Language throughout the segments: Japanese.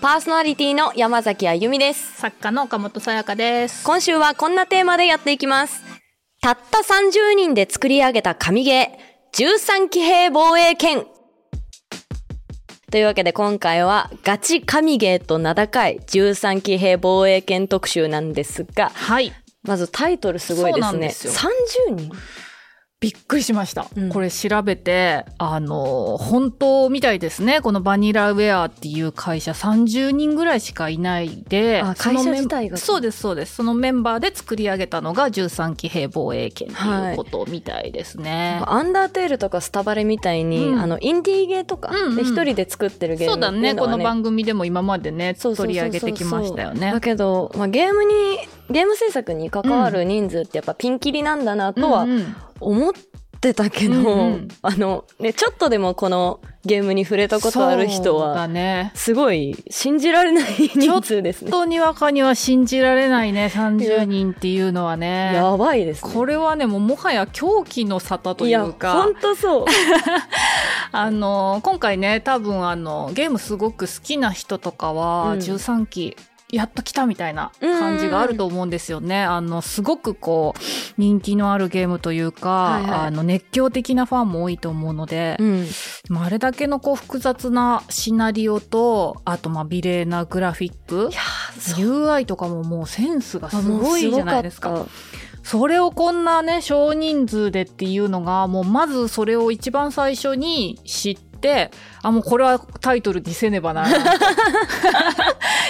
パーソナリティの山崎あゆみです。作家の岡本さやかです。今週はこんなテーマでやっていきます。たった30人で作り上げた神ゲー、13騎兵防衛剣。というわけで今回はガチ神ゲーと名高い13騎兵防衛剣特集なんですが、はい。まずタイトルすごいですね。そうなんですよ30人びっくりしました。うんこれ調べて、あの、本当みたいですね。このバニラウェアっていう会社30人ぐらいしかいないで、あそのメン会社自体がそうです、そうです。そのメンバーで作り上げたのが13騎兵防衛権っていうことみたいですね。アンダーテールとかスタバレみたいに、うんあのインディーゲーとかで一人で作ってるゲームそうだね。この番組でも今までね、取り上げてきましたよねだ。けど、まあ、ゲームにゲーム制作に関わる人数ってやっぱピンキリなんだなとはうんうん思ってたけど、うんうんあのねちょっとでもこのゲームに触れたことある人は。すごい信じられない人数ですね。本当にわかには信じられないね、30人っていうのはね。やばいですね。これはね、もうもはや狂気の沙汰というか本、当そう。あの、今回ね、多分あの、ゲームすごく好きな人とかは、うん13期、やっと来たみたいな感じがあると思うんですよね。あの、すごくこう、人気のあるゲームというか、はいはい。あの、熱狂的なファンも多いと思うので、うん、まああれだけのこう複雑なシナリオと、あとまあ美麗なグラフィック UI とかももうセンスがすごいじゃないですか。それをこんなね、少人数でっていうのが、もうまずそれを一番最初に知って、あ、もうこれはタイトルにせねばならない。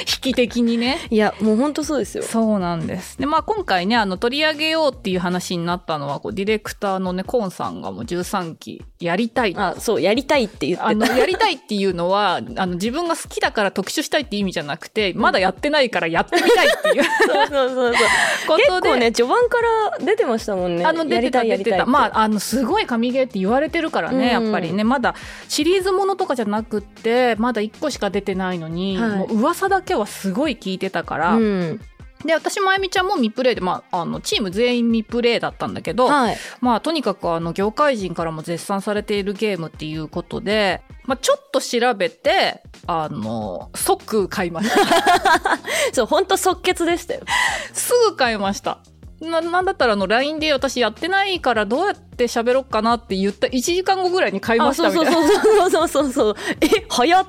引き的にね。いやもう本当そうですよ。そうなんです。で、まあ今回ね、あの取り上げようっていう話になったのは、こうディレクターのね、コンさんがもう13期やりたいあそうやりたいって言ってた。あの、やりたいっていうのは、あの、自分が好きだから特集したいって意味じゃなくて、まだやってないからやってみたいっていうそうそうそうそう。ことで。結構ね序盤から出てましたもんね。あの、出てた、出てた。まあ、あの、すごい神ゲーって言われてるからね、うんやっぱりね。まだ、シリーズものとかじゃなくって、まだ1個しか出てないのに、はいもう噂だけはすごい聞いてたから、うん、で、私、まゆみちゃんも未プレイで、まあ、あの、チーム全員未プレイだったんだけど、はい。まあ、とにかく、あの、業界人からも絶賛されているゲームっていうことで、まあ、ちょっと調べて、あの、即買いました。そう本当即決でしたよ。すぐ買いました。な、なんだったらあの LINE で私やってないからどうやって喋ろっかなって言った1時間後ぐらいに買いまあしたそうみたいな。そうそうそうそうそうそう。え早っ。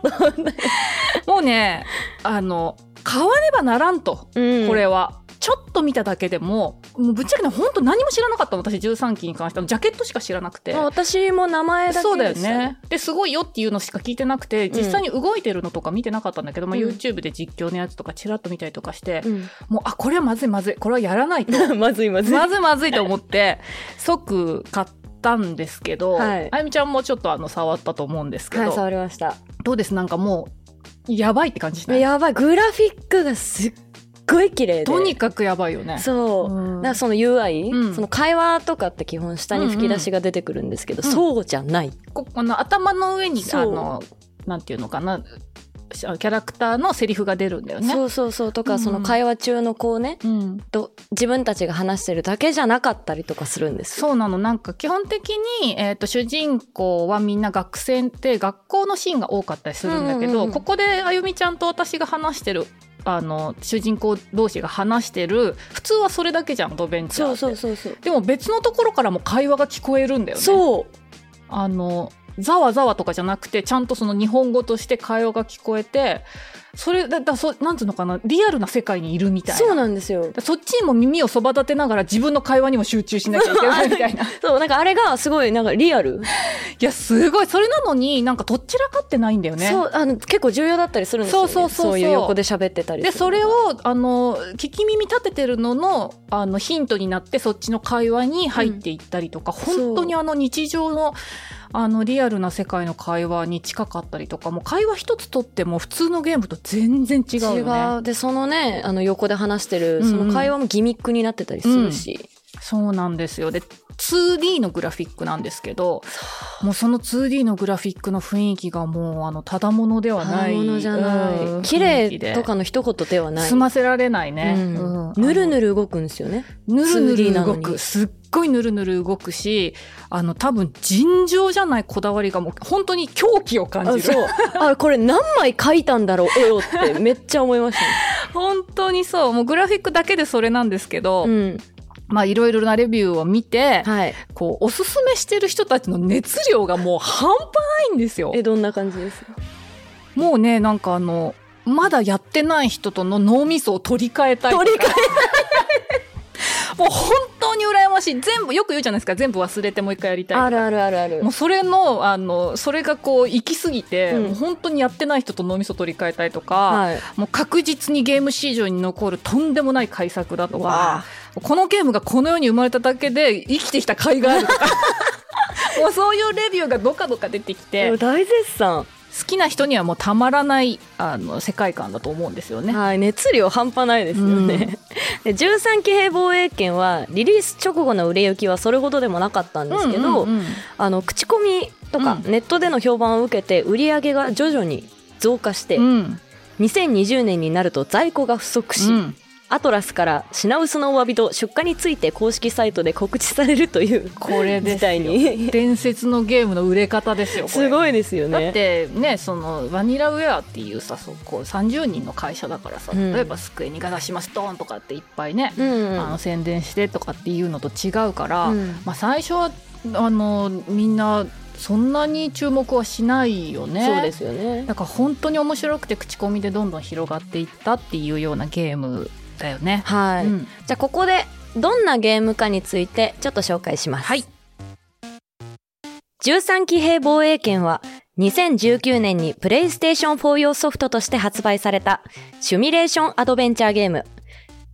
もうね、あの、買わねばならんと、うんこれは。ちょっと見ただけでも、もうぶっちゃけね、本当何も知らなかったの、私13期に関しては。ジャケットしか知らなくて。まあ私も名前だけそうだよ。ね。で、すごいよっていうのしか聞いてなくて、実際に動いてるのとか見てなかったんだけど、まあうん YouTube で実況のやつとかチラッと見たりとかして、うんもう、あ、これはまずいまずい。これはやらないと。まずいまずい。まずいまずいと思って、即買ったんですけど、はいあゆみちゃんもちょっとあの触ったと思うんですけど、はい、触りました。どうです？なんかもう、やばいって感じしない？やばい、グラフィックがすっごい綺麗で。とにかくやばいよね。そう。うんだからその UI、うんその会話とかって基本下に吹き出しが出てくるんですけど、うんうんそうじゃない。ここの頭の上に、あの、なんていうのかな、キャラクターのセリフが出るんだよね。そうそうそう。とか、うんその会話中のこうね、うんと自分たちが話してるだけじゃなかったりとかするんですよ。そうなの。なんか基本的に、えっ、と、主人公はみんな学生って学校のシーンが多かったりするんだけど、うんうんうんここであゆみちゃんと私が話してる、あの、主人公同士が話してる、普通はそれだけじゃん、ドベンチャーそう。そうそうそう。でも別のところからも会話が聞こえるんだよね。そう。あの、ざわざわとかじゃなくて、ちゃんとその日本語として会話が聞こえて、それだ、だそなんつうのかな、リアルな世界にいるみたいな。そうなんですよ。そっちにも耳をそば立てながら自分の会話にも集中しなきゃいけないみたいな。い そう、なんかあれがすごいなんかリアル。や、すごい。それなのになんかとっちらかってないんだよね。そう、あの、結構重要だったりするんですよ、ね。そうそうそうそういう横で喋ってたりで、それを、あの、聞き耳立ててるのの、あの、ヒントになって、そっちの会話に入っていったりとか、本当にあの、日常の、あの、リアルな世界の会話に近かったりとか、もう会話一つとっても普通のゲームと全然違うよね。違う。で、そのね、あの横で話してる、うんうんその会話もギミックになってたりするし。そうなんですよ。で、2D のグラフィックなんですけど、もうその 2D のグラフィックの雰囲気がもう、あの、ただものではない。ものじゃない。うん綺麗とかの一言ではない。済ませられないね。ぬるぬる動くんですよね。ぬるぬ 2D る動く。すっごいぬるぬる動くし、あの、多分尋常じゃないこだわりがもう本当に狂気を感じる。あそう。あ、これ何枚描いたんだろう、絵をってめっちゃ思いましたね。本当にそう。もうグラフィックだけでそれなんですけど、うん。まあいろいろなレビューを見て、はい。こう、おすすめしてる人たちの熱量がもう半端ないんですよ。え、どんな感じですもうね、なんかあの、まだやってない人との脳みそを取り替えたい。取り替 もう本当に羨ましい。全部、よく言うじゃないですか。全部忘れてもう一回やりたい。あるあるあるあるもう。それの、あの、それがこう、行き過ぎて、うんもう本当にやってない人と脳みそ取り替えたいとか、はい。もう確実にゲーム市場に残るとんでもない改作だとわか、このゲームがこの世に生まれただけで生きてきた甲斐があるとか、もうそういうレビューがどかどか出てきて、大絶賛。好きな人にはもうたまらないあの世界観だと思うんですよね。はい、熱量半端ないですよね。で13騎兵防衛権はリリース直後の売れ行きはそれほどでもなかったんですけど、うんうんうん。あの口コミとかうん。ネットでの評判を受けて売り上げが徐々に増加して、うん。2020年になると在庫が不足し、うんアトラスから品薄のお詫びと出荷について公式サイトで告知されるというこれ事態に伝説のゲームの売れ方ですよ。すごいですよだっね。てねそのバニラウェアっていうさそうこう30人の会社だからさ、うん例えば机にが出しますドーンとかっていっぱいね、うんあの宣伝してとかっていうのと違うから、うんまあ、最初はあのみんなそんなに注目はしないよね。そうですよね。だから本当に面白くて口コミでどんどん広がっていったっていうようなゲームだよね。はい、うんじゃあここでどんなゲームかについてちょっと紹介します。はい。13騎兵防衛権は2019年にプレイステーション4用ソフトとして発売されたシミュレーションアドベンチャーゲーム。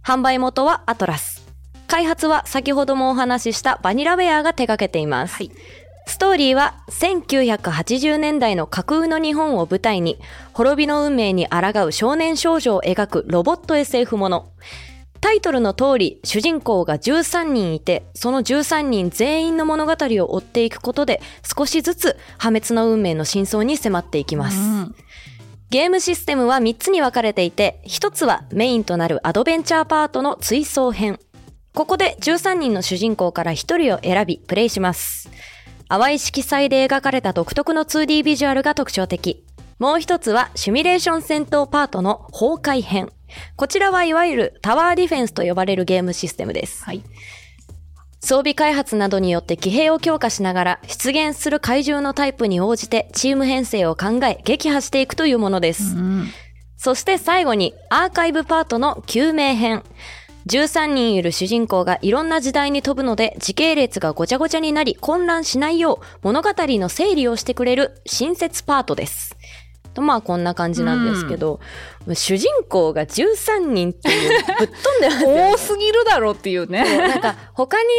販売元はアトラス。開発は先ほどもお話ししたバニラウェアが手掛けています。はいストーリーは1980年代の架空の日本を舞台に滅びの運命に抗う少年少女を描くロボット SF もの。タイトルの通り、主人公が13人いて、その13人全員の物語を追っていくことで、少しずつ破滅の運命の真相に迫っていきます。うんゲームシステムは3つに分かれていて、1つはメインとなるアドベンチャーパートの追走編。ここで13人の主人公から1人を選び、プレイします。淡い色彩で描かれた独特の 2D ビジュアルが特徴的。もう一つはシミュレーション戦闘パートの崩壊編。こちらはいわゆるタワーディフェンスと呼ばれるゲームシステムです。はい。装備開発などによって騎兵を強化しながら出現する怪獣のタイプに応じてチーム編成を考え撃破していくというものです。うんそして最後にアーカイブパートの救命編。13人いる主人公がいろんな時代に飛ぶので時系列がごちゃごちゃになり混乱しないよう物語の整理をしてくれる新設パートです。とまあこんな感じなんですけど、主人公が13人っていうぶっ飛んでますよね多すぎるだろうっていうね。なんか他に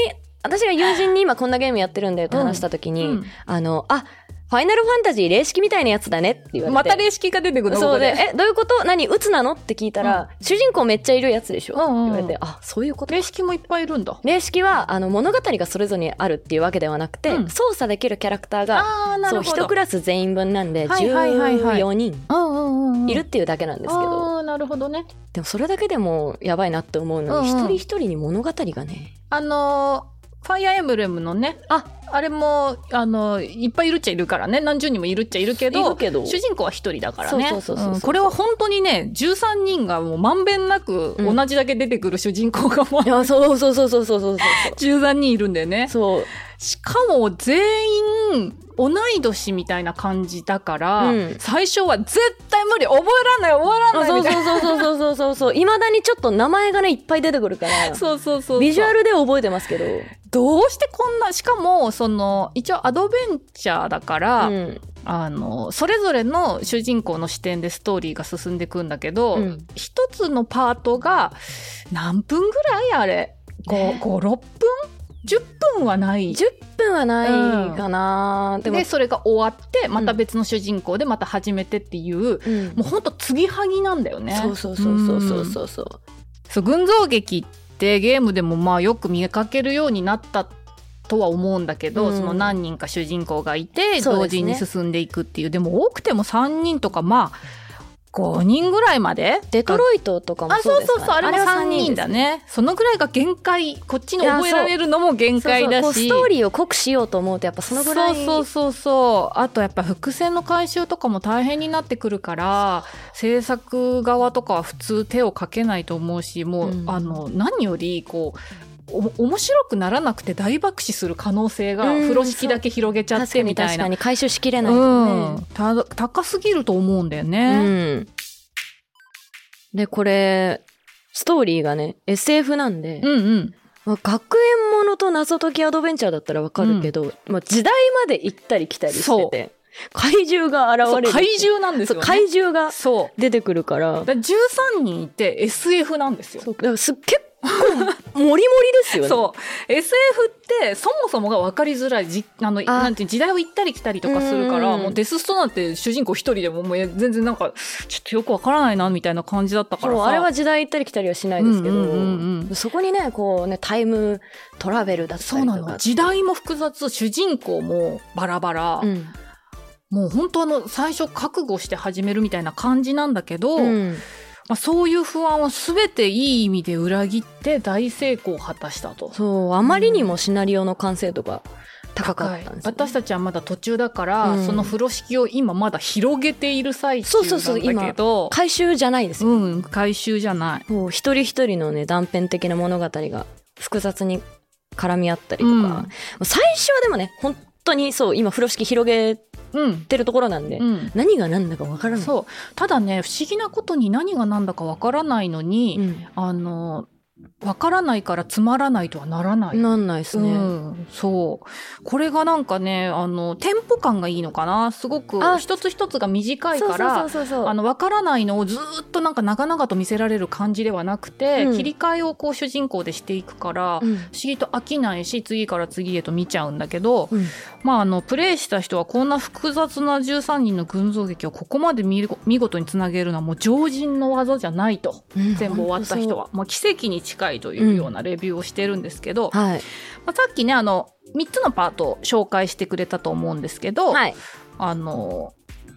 私が友人に今こんなゲームやってるんだよって話した時に、うんうんあのあファイナルファンタジー霊式みたいなやつだねって言われて。また霊式が出てくるの？そうで。えどういうこと？何？鬱なの？って聞いたら、主人公めっちゃいるやつでしょ、うんうんうん。言われて。あそういうこと霊式もいっぱいいるんだ。霊式はあの物語がそれぞれにあるっていうわけではなくて、うん。操作できるキャラクターがああ、なそう。一クラス全員分なんではいはいはいはい。14人うんうんうん。うんいるっていうだけなんですけど、ああ、なるほどね。でもそれだけでもやばいなって思うのに、うんうん一人一人に物語がねあのーファイアーエムブレムのね、ああれも、あのーいっぱいいるっちゃいるからね、何十人もいるっちゃいるけど、いるけど。主人公は一人だからね。そうそうそうそうう。ん。これは本当にね、13人がもうまんべんなくうん。同じだけ出てくる主人公がもう、そうそうそうそうそうそうそう。13人いるんだよね。そう。しかも全員同い年みたいな感じだから、うん。最初は絶対無理。覚えらんない覚えらんあそうないみたいな。そうそうそうそうそうそう。いまだにちょっと名前がねいっぱい出てくるからそうそうそうそう。ビジュアルで覚えてますけど、どうしてこんなしかもその一応アドベンチャーだから、うん、あのそれぞれの主人公の視点でストーリーが進んでいくんだけど、うん、一つのパートが何分ぐらいあれ？56分 ?10 分はない。10分はないかな、うん、でそれが終わってまた別の主人公でまた始めてっていう、うん、もうほんと継ぎはぎなんだよね。そうそうそうそうそうそうそう。そう群像劇ってゲームでもまあよく見かけるようになったっとは思うんだけど、うん。その何人か主人公がいて同時に進んでいくっていう。でも多くても3人とかまあ5人ぐらいまでデトロイトとかもあそですかそううそうそうあれもは3人だね。そのぐらいが限界こっちに覚えられるのも限界だし。ストーリーを濃くしようと思うとやっぱそのぐらい。そうそうそうそう。あとやっぱ伏線の回収とかも大変になってくるから制作側とかは普通手をかけないと思うしもう、うん。あの何よりこうお面白くならなくて大爆死する可能性がうん風呂敷だけ広げちゃってみたいなかに回収しきれないとうんね、た高すぎると思うんだようね。んでこれストーリーがね SF なんで、うんうん。まあ、学園ものと謎解きアドベンチャーだったらわかるけど、まあ、時代まで行ったり来たりしてて怪獣が現れる怪獣なんですよ、ね。怪獣が。出てくるからだ13人いて SF なんですよ。そうだからす結構モリモリですよね。そう。SF ってそもそもが分かりづらいじあのなんて時代を行ったり来たりとかするからうんもうデスストなんて主人公一人でももう全然なんかちょっとよく分からないなみたいな感じだったからさ。そうあれは時代行ったり来たりはしないですけど、うんうんうんうん。そこにねこうねタイムトラベルだったそうなの。時代も複雑主人公もバラバラ、うん。もう本当あの最初覚悟して始めるみたいな感じなんだけど、うんまあ、そういう不安を全ていい意味で裏切って大成功を果たしたと。そうあまりにもシナリオの完成度が高かったんですよね、私たちはまだ途中だから、うん。その風呂敷を今まだ広げている最中そうそうそうなんだけど回収じゃないですよ、うん回収じゃない。もう一人一人のね断片的な物語が複雑に絡み合ったりとか、うん。最初はでもね本当にそう今風呂敷広げうん、てるところなんで、うん、何が何だかわからない。そう。ただね不思議なことに何が何だかわからないのに、うん。あのわからないからつまらないとはならない。なんないですね、うん、そう。これがなんかねあのテンポ感がいいのかな？すごくあ一つ一つが短いからあの分からないのをずーっとなんか長々と見せられる感じではなくて、うん。切り替えをこう主人公でしていくから、うん。不思議と飽きないし次から次へと見ちゃうんだけど、うん。まああのプレイした人はこんな複雑な13人の群像劇をここまで見る見事につなげるのはもう常人の技じゃないと。うん。全部終わった人は、もう奇跡に近いというようなレビューをしてるんですけど、はい。まあ、さっきねあの3つのパートを紹介してくれたと思うんですけど、はい。あの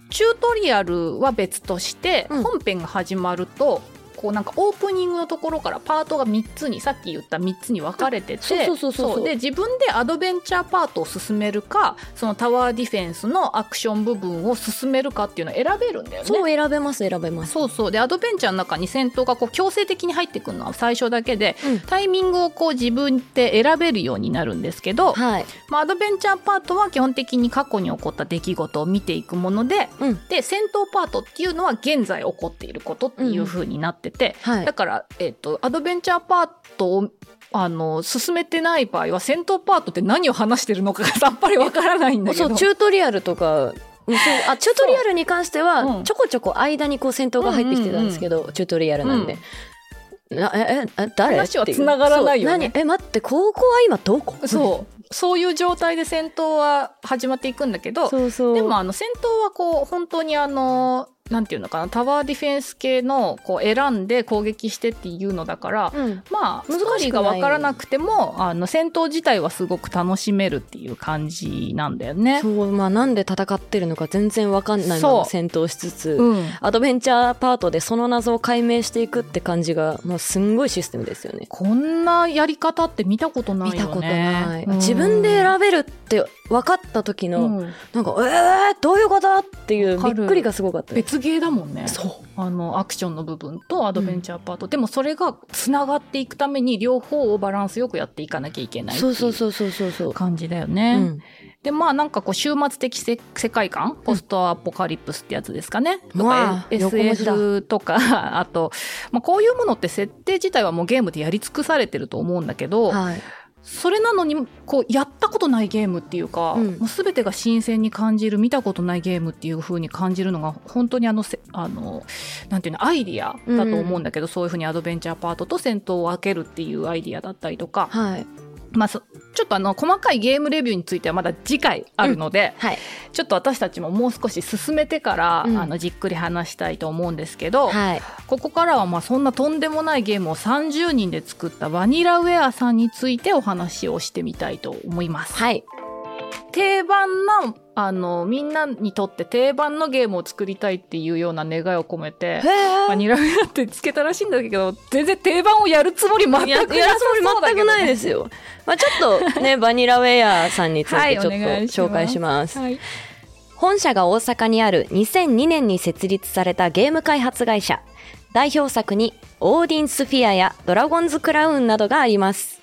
チュートリアルは別として、うん。本編が始まるとこうなんかオープニングのところからパートが3つにさっき言った3つに分かれててそうそうそうそうそう。で自分でアドベンチャーパートを進めるかそのタワーディフェンスのアクション部分を進めるかっていうのを選べるんだよね。そう選べます選べます。そうそう。でアドベンチャーの中に戦闘がこう強制的に入ってくるのは最初だけで、うん。タイミングをこう自分で選べるようになるんですけど、はい。まあ、アドベンチャーパートは基本的に過去に起こった出来事を見ていくものでうん。で戦闘パートっていうのは現在起こっていることっていう風になってて、はい。だから、えっとアドベンチャーパートをあの進めてない場合は戦闘パートって何を話してるのかがさっぱりわからないんだけど。そうチュートリアルとかあチュートリアルに関しては、うん。ちょこちょこ間にこう戦闘が入ってきてたんですけど、チュートリアルなんで、なえええ誰？話は繋がらないよね。え待って高校は今どこ？そう。そういう状態で戦闘は始まっていくんだけどそうそう。でもあの戦闘はこう本当にあのなんていうのかなタワーディフェンス系のこう選んで攻撃してっていうのだから、うんまあ難しいが分からなくてもあの戦闘自体はすごく楽しめるっていう感じなんだよね。そうまあなんで戦ってるのか全然わかんないまま戦闘しつつ、うんアドベンチャーパートでその謎を解明していくって感じが、まあ、すんごいシステムですよね。こんなやり方って見たことないよね。見たことない、うん自分で選べるって分かった時の、うん。なんかえー、どういうこと？っていうびっくりがすごかった。別ゲーだもんね。そう。あのアクションの部分とアドベンチャーパート、でもそれがつながっていくために両方をバランスよくやっていかなきゃいけないってそういうそうそうそうそうそう、感じだようね。ん、でまあなんかこう終末的せ世界観？ポストアポカリプスってやつですかね？とまあか SF とか あと、まあ、こういうものって設定自体はもうゲームでやり尽くされてると思うんだけど、はいそれなのにこうやったことないゲームっていうか、うん。もう全てが新鮮に感じる見たことないゲームっていう風に感じるのが本当にあのせあのなんていうのアイディアだと思うんだけど、そういう風にアドベンチャーパートと戦闘を分けるっていうアイディアだったりとか。はいまあ、そちょっとあの、細かいゲームレビューについてはまだ次回あるので、はい。ちょっと私たちももう少し進めてから、うんあの、じっくり話したいと思うんですけど、はい。ここからはまあそんなとんでもないゲームを30人で作ったバニラウェアさんについてお話をしてみたいと思います。はい。定番な、あの、みんなにとって定番のゲームを作りたいっていうような願いを込めて、バニラウェアってつけたらしいんだけど、全然定番をやるつもり全くいや、るさつもり。全くないですよ。まあちょっとね、バニラウェアさんについはいてちょっと紹介します。はい。本社が大阪にある2002年に設立されたゲーム開発会社。代表作にオーディンスフィアやドラゴンズクラウンなどがあります。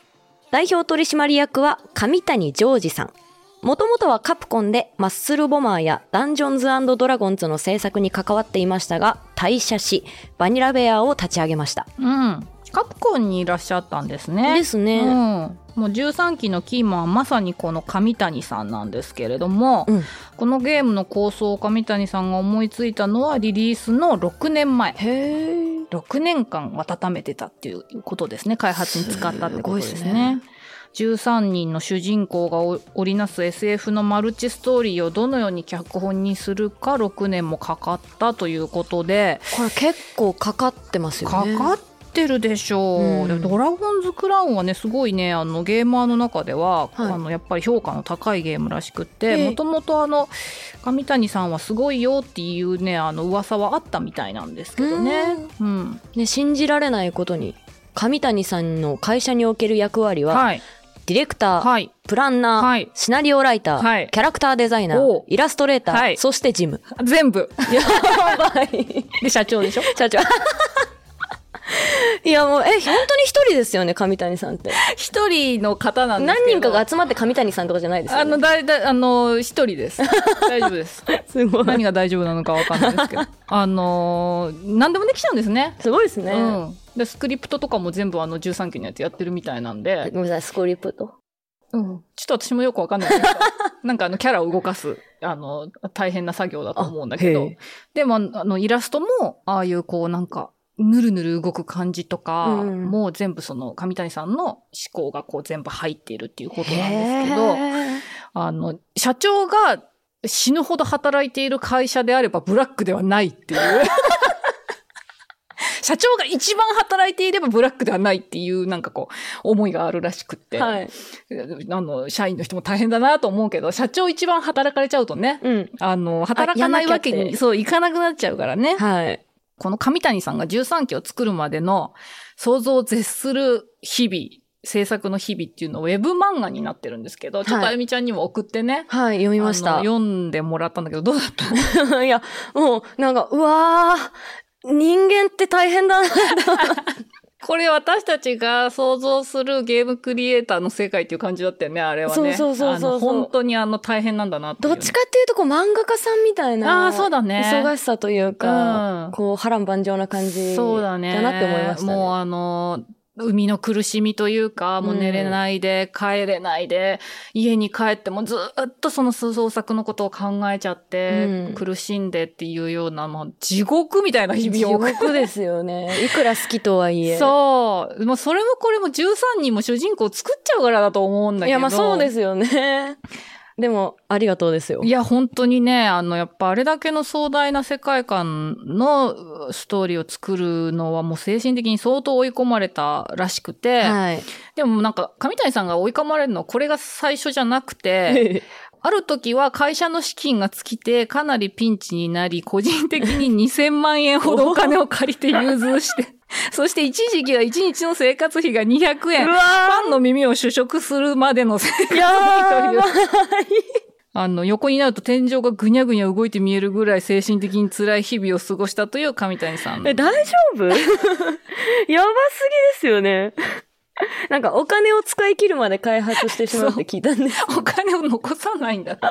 代表取締役は上谷ジョージさん。もともとはカプコンでマッスルボマーやダンジョンズドラゴンズの制作に関わっていましたが、退社し、バニラベアを立ち上げました。うん。カプコンにいらっしゃったんですね。ですね。うん、もう13期のキーマンはまさにこの上谷さんなんですけれども、うんこのゲームの構想を上谷さんが思いついたのはリリースの6年前。へー。6年間温めてたっていうことですね。開発に使ったってことですね。すごいですね13人の主人公がお織りなす SF のマルチストーリーをどのように脚本にするか6年もかかったということで、これ結構かかってますよね。かかってるでしょう、うん。でドラゴンズクラウンはねすごいねあのゲーマーの中では、はい。あのやっぱり評価の高いゲームらしくてもともとあの上谷さんはすごいよっていうねあの噂はあったみたいなんですけどね。うん。ね、信じられないことに、上谷さんの会社における役割は、はいディレクター、はい。プランナー、はい。シナリオライター、はい。キャラクターデザイナーイラストレーター、はい。そしてジム。全部。やばい。で社長でしょ？社長。いやもう、え、本当に一人ですよね、上谷さんって。一人の方なんです何人かが集まって上谷さんとかじゃないですよ、ね。あのだいだいあの一人です。大丈夫です。すごい。何が大丈夫なのかわかんないですけど。あのー何でもできちゃうんですね。すごいですね。うん、でスクリプトとかも全部あの13期のやつやってるみたいなんで、ごめんなさい、スクリプト。うん、ちょっと私もよくわかんないけど。なんかあのキャラを動かすあの大変な作業だと思うんだけど。でもあのイラストもああいうこうなんかぬるぬる動く感じとか、うんもう全部その上谷さんの思考がこう全部入っているっていうことなんですけどあの社長が死ぬほど働いている会社であればブラックではないっていう。社長が一番働いていればブラックではないっていうなんかこう思いがあるらしくって。はい。あの、社員の人も大変だなと思うけど、社長一番働かれちゃうとね、うん。あの、働かないわけに、そう、いかなくなっちゃうからね。はい。この上谷さんが13期を作るまでの想像を絶する日々、制作の日々っていうのをウェブ漫画になってるんですけど、ちょっとあゆみちゃんにも送ってね。はい、読みました。読んでもらったんだけど、どうだった？いや、もう、なんか、うわー、人間って大変だな。これ私たちが想像するゲームクリエイターの世界っていう感じだったよね、あれはね。そうそうそうそう本当にあの大変なんだなってどっちかっていうと、こう、漫画家さんみたいな。あーそうだね忙しさというか、うんこう、波乱万丈な感じ。そうだね。だなって思いましたね。もうあの、海の苦しみというか、もう寝れないで、帰れないで、家に帰ってもずっとその創作のことを考えちゃって、うん苦しんでっていうような、もう地獄みたいな日地々を送獄ですよね。いくら好きとはいえ。そう。もうそれもこれも13人も主人公作っちゃうからだと思うんだけど。いや、まあそうですよね。でも、ありがとうですよ。いや、本当にね、あの、やっぱあれだけの壮大な世界観のストーリーを作るのはもう精神的に相当追い込まれたらしくて、はい。でもなんか上谷さんが追い込まれるのはこれが最初じゃなくて、ある時は会社の資金が尽きてかなりピンチになり、個人的に2000万円ほどお金を借りて融通して、そして一時期は1日の生活費が200円。うわパンの耳を主食するまでの生活費という。あの、横になると天井がぐにゃぐにゃ動いて見えるぐらい精神的に辛い日々を過ごしたという上谷さん。え、大丈夫？やばすぎですよね。なんかお金を使い切るまで開発してしまうって聞いたんです。お金を残さないんだって。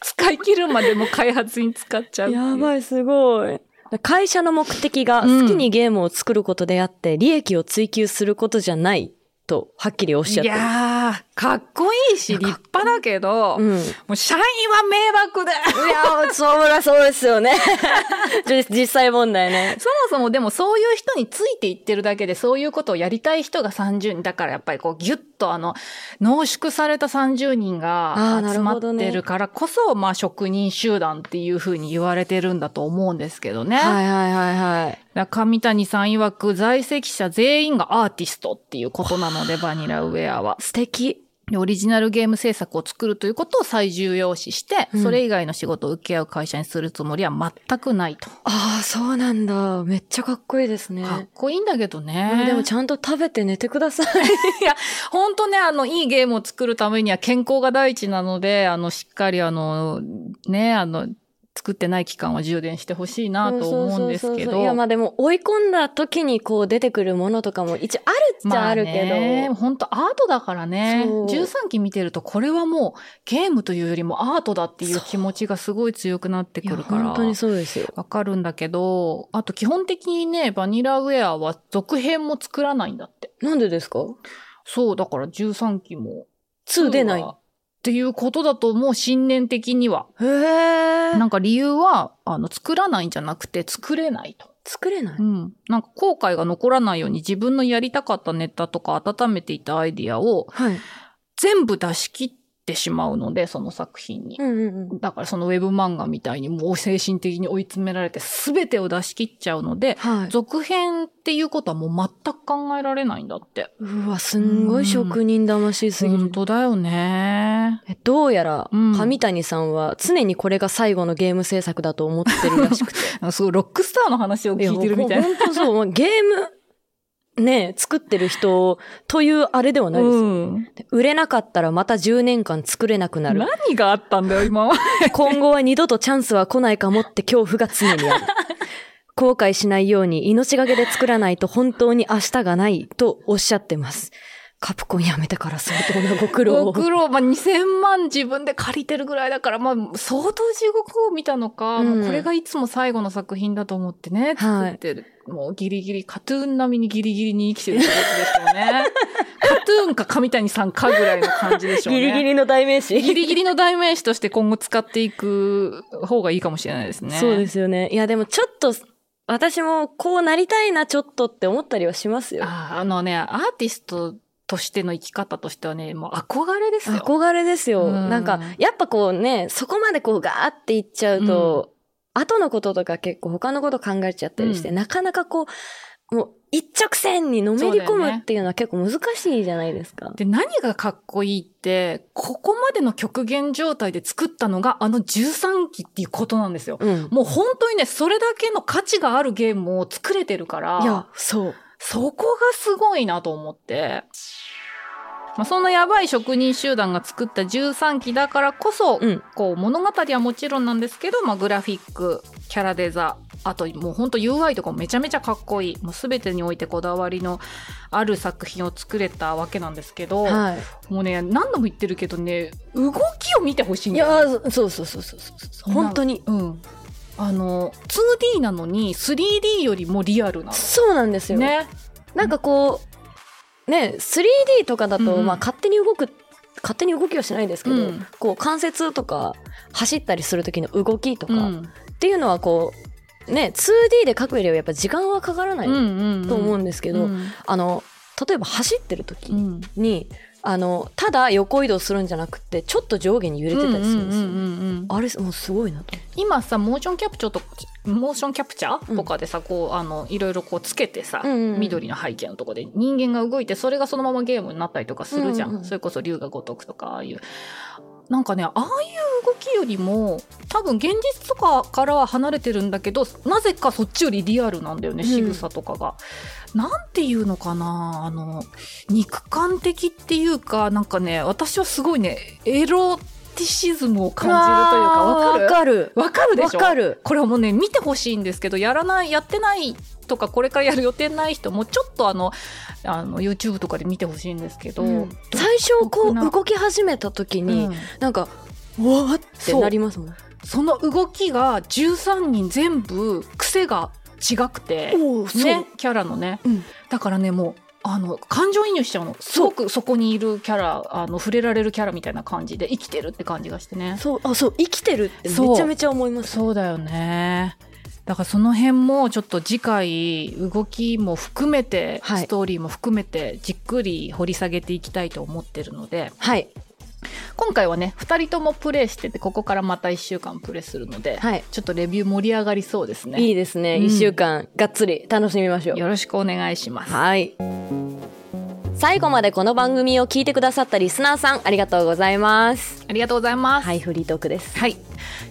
使い切るまでも開発に使っちゃうう。やばい、すごい。会社の目的が好きにゲームを作ることであって、利益を追求することじゃないと、はっきりおっしゃってる。いややー、かっこいいし、立派だけど、うん。もう社員は迷惑だよ。いや、そらそうですよね。じ実際問題ね。そもそもでもそういう人についていってるだけでそういうことをやりたい人が30人。だからやっぱりこうギュッとあの濃縮された30人が集まってるからこそ、まあ職人集団っていうふうに言われてるんだと思うんですけどね。はいはいはいはい。上谷さん曰く在籍者全員がアーティストっていうことなので、バニラウェアは。素敵。でオリジナルゲーム制作を作るということを最重要視して、うんそれ以外の仕事を請け合う会社にするつもりは全くないと。ああ、そうなんだ。めっちゃかっこいいですね。かっこいいんだけどうんね。でもちゃんと食べて寝てください。いや、本当ね、あの、いいゲームを作るためには健康が第一なので、あの、しっかりあの、ね、あの、作ってない期間は充電してほしいなと思うんですけど。いや、まあでも追い込んだ時にこう出てくるものとかも一応あるっちゃあるけど。本当アートだからね。そう13期見てると、これはもうゲームというよりもアートだっていう気持ちがすごい強くなってくるから。本当にそうですよ。わかるんだけど、あと基本的にね、バニラウェアは続編も作らないんだって。なんでですか？そう、だから13期も。?2 出ない。っていうことだと思う、信念的には。へえ。なんか理由は、あの、作らないんじゃなくて作れないと。作れない。うん。なんか後悔が残らないように自分のやりたかったネタとか温めていたアイディアをはい。全部出し切ってしまうので、その作品に。うんうんうん。だからそのウェブ漫画みたいにもう精神的に追い詰められて全てを出し切っちゃうので、はい。続編っていうことはもう全く考えられないんだって。うわ、すんごい職人魂すぎる本。当だよね。えどうやら、うん上谷さんは常にこれが最後のゲーム制作だと思ってるらしくて。すごいロックスターの話を聞いてるみたいな。本当そう ゲーム、ね、作ってる人というあれではないですよ。うん。売れなかったらまた10年間作れなくなる。何があったんだよ、今は。今後は二度とチャンスは来ないかもって恐怖が常にある。後悔しないように命がけで作らないと本当に明日がないとおっしゃってます。カプコン辞めてから相当なご苦労を。ご苦労、まあ、2000万自分で借りてるぐらいだから、まあ、相当地獄を見たのか、うんこれがいつも最後の作品だと思ってね、はい作ってる。もうギリギリ、カトゥーン並みにギリギリに生きてるってことでしょうね。カトゥーンか上谷さんかぐらいの感じでしょうね。ギリギリの代名詞。ギリギリの代名詞として今後使っていく方がいいかもしれないですね。そうですよね。いやでもちょっと、私もこうなりたいなちょっとって思ったりはしますよ。あーあのね、アーティストとしての生き方としてはね、もう憧れですよ。憧れですよ。うんなんか、やっぱこうね、そこまでこうガーっていっちゃうと、後のこととか結構他のこと考えちゃったりして、うんなかなかこう、もう一直線にのめり込むっていうのは結構難しいじゃないですか。で、何がかっこいいって、ここまでの極限状態で作ったのがあの13期っていうことなんですよ。うん。もう本当にね、それだけの価値があるゲームを作れてるから、いや、そう。そこがすごいなと思って。まあ、そんなやばい職人集団が作った13期だからこそ、うん。こう物語はもちろんなんですけど、まあ、グラフィック、キャラデザ、あともう本当 UI とかもめちゃめちゃかっこいい。もう全てにおいてこだわりのある作品を作れたわけなんですけど、はもうね、何度も言ってるけどね、動きを見てほしいい。んだよ、いやー、そうそうそうそうそう。本当に。うん。あの、2D なのに 3D よりもリアルなそうなんですの。よ。ね。なんかこう、ね、3D とかだと、まあ勝手に動く、勝手に動きはしないですけど、うんこう関節とか走ったりする時の動きとか、うん。っていうのはこう、ね、2D で描くよりはやっぱ時間はかからない。と思うんですけど、うんあの、例えば走ってる時うん。に、あの、ただ横移動するんじゃなくて、ちょっと上下に揺れてたりするんですよ。うんうんうんうんあれ、もうすごいなと。今さモーションキャプチャーとモーションキャプチャうん。ーとかでさ、こうあのいろいろこうつけてさ、うんうんうん。緑の背景のとこで人間が動いてそれがそのままゲームになったりとかするじゃん、うんうんうん。それこそ龍が如くとかああいうなんかねああいう動きよりも多分現実とかからは離れてるんだけどなぜかそっちよりリアルなんだよねうん。仕草とかが、なんていうのかなあの肉感的っていうかなんかね私はすごいねエロティシズムを感じるというかわかる？わかる。わかるでわしょ？かる。これはもうね見てほしいんですけどやらないやってないとかこれからやる予定ない人もちょっとあのあの YouTube とかで見てほしいんですけど、うん最初こう動き始めた時に、うんなんか、うわーってなりますもん。その動きが13人全部癖が違くて。ね、キャラのねうんだからねもうあの感情移入しちゃうの。すごくそこにいるキャラあの触れられるキャラみたいな感じで生きてるって感じがしてね。そう、あ、そう、生きてるってめちゃめちゃ思います。そうだよね。だからその辺もちょっと次回動きも含めて、はい。ストーリーも含めてじっくり掘り下げていきたいと思ってるのではい。今回はね2人ともプレイしててここからまた1週間プレイするので、はい。ちょっとレビュー盛り上がりそうですねいいですね。うん一、週間、がっつり楽しみましょう。よろしくお願いしますはい。最後までこの番組を聞いてくださったリスナーさん、ありがとうございます。ありがとうございますはい、フリートークです。はい。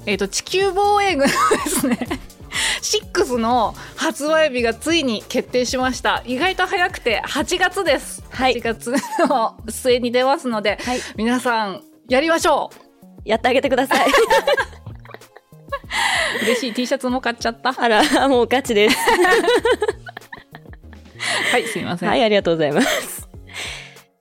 えっ、と、地球防衛軍ですね。6の発売日がついに決定しました。意外と早くて8月です。はい8月の末に出ますので、はい皆さんやりましょやってあげてください。う。嬉しい T シャツも買っちゃった。はあら、もうガチです。い、すいません。はい、ありがとうございます。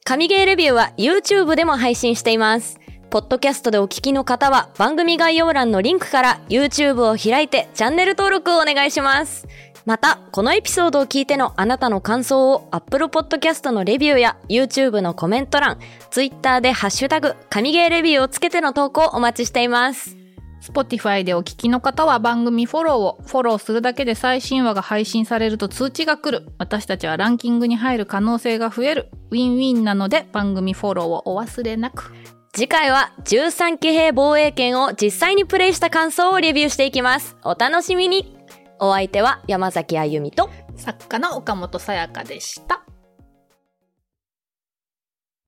神ゲーレビューは YouTube でも配信しています。ポッドキャストでお聞きの方は番組概要欄のリンクから YouTube を開いてチャンネル登録をお願いします。また、このエピソードを聞いてのあなたの感想を Apple Podcast のレビューや YouTube のコメント欄、Twitter でハッシュタグ神ゲーレビューをつけての投稿をお待ちしています。Spotify でお聞きの方は番組フォローをフォローするだけで最新話が配信されると通知が来る。私たちはランキングに入る可能性が増える。ウィンウィンなので番組フォローをお忘れなく。次回は13騎兵防衛権を実際にプレイした感想をレビューしていきます。お楽しみにお相手は山崎あゆみと作家の岡本さやかでした。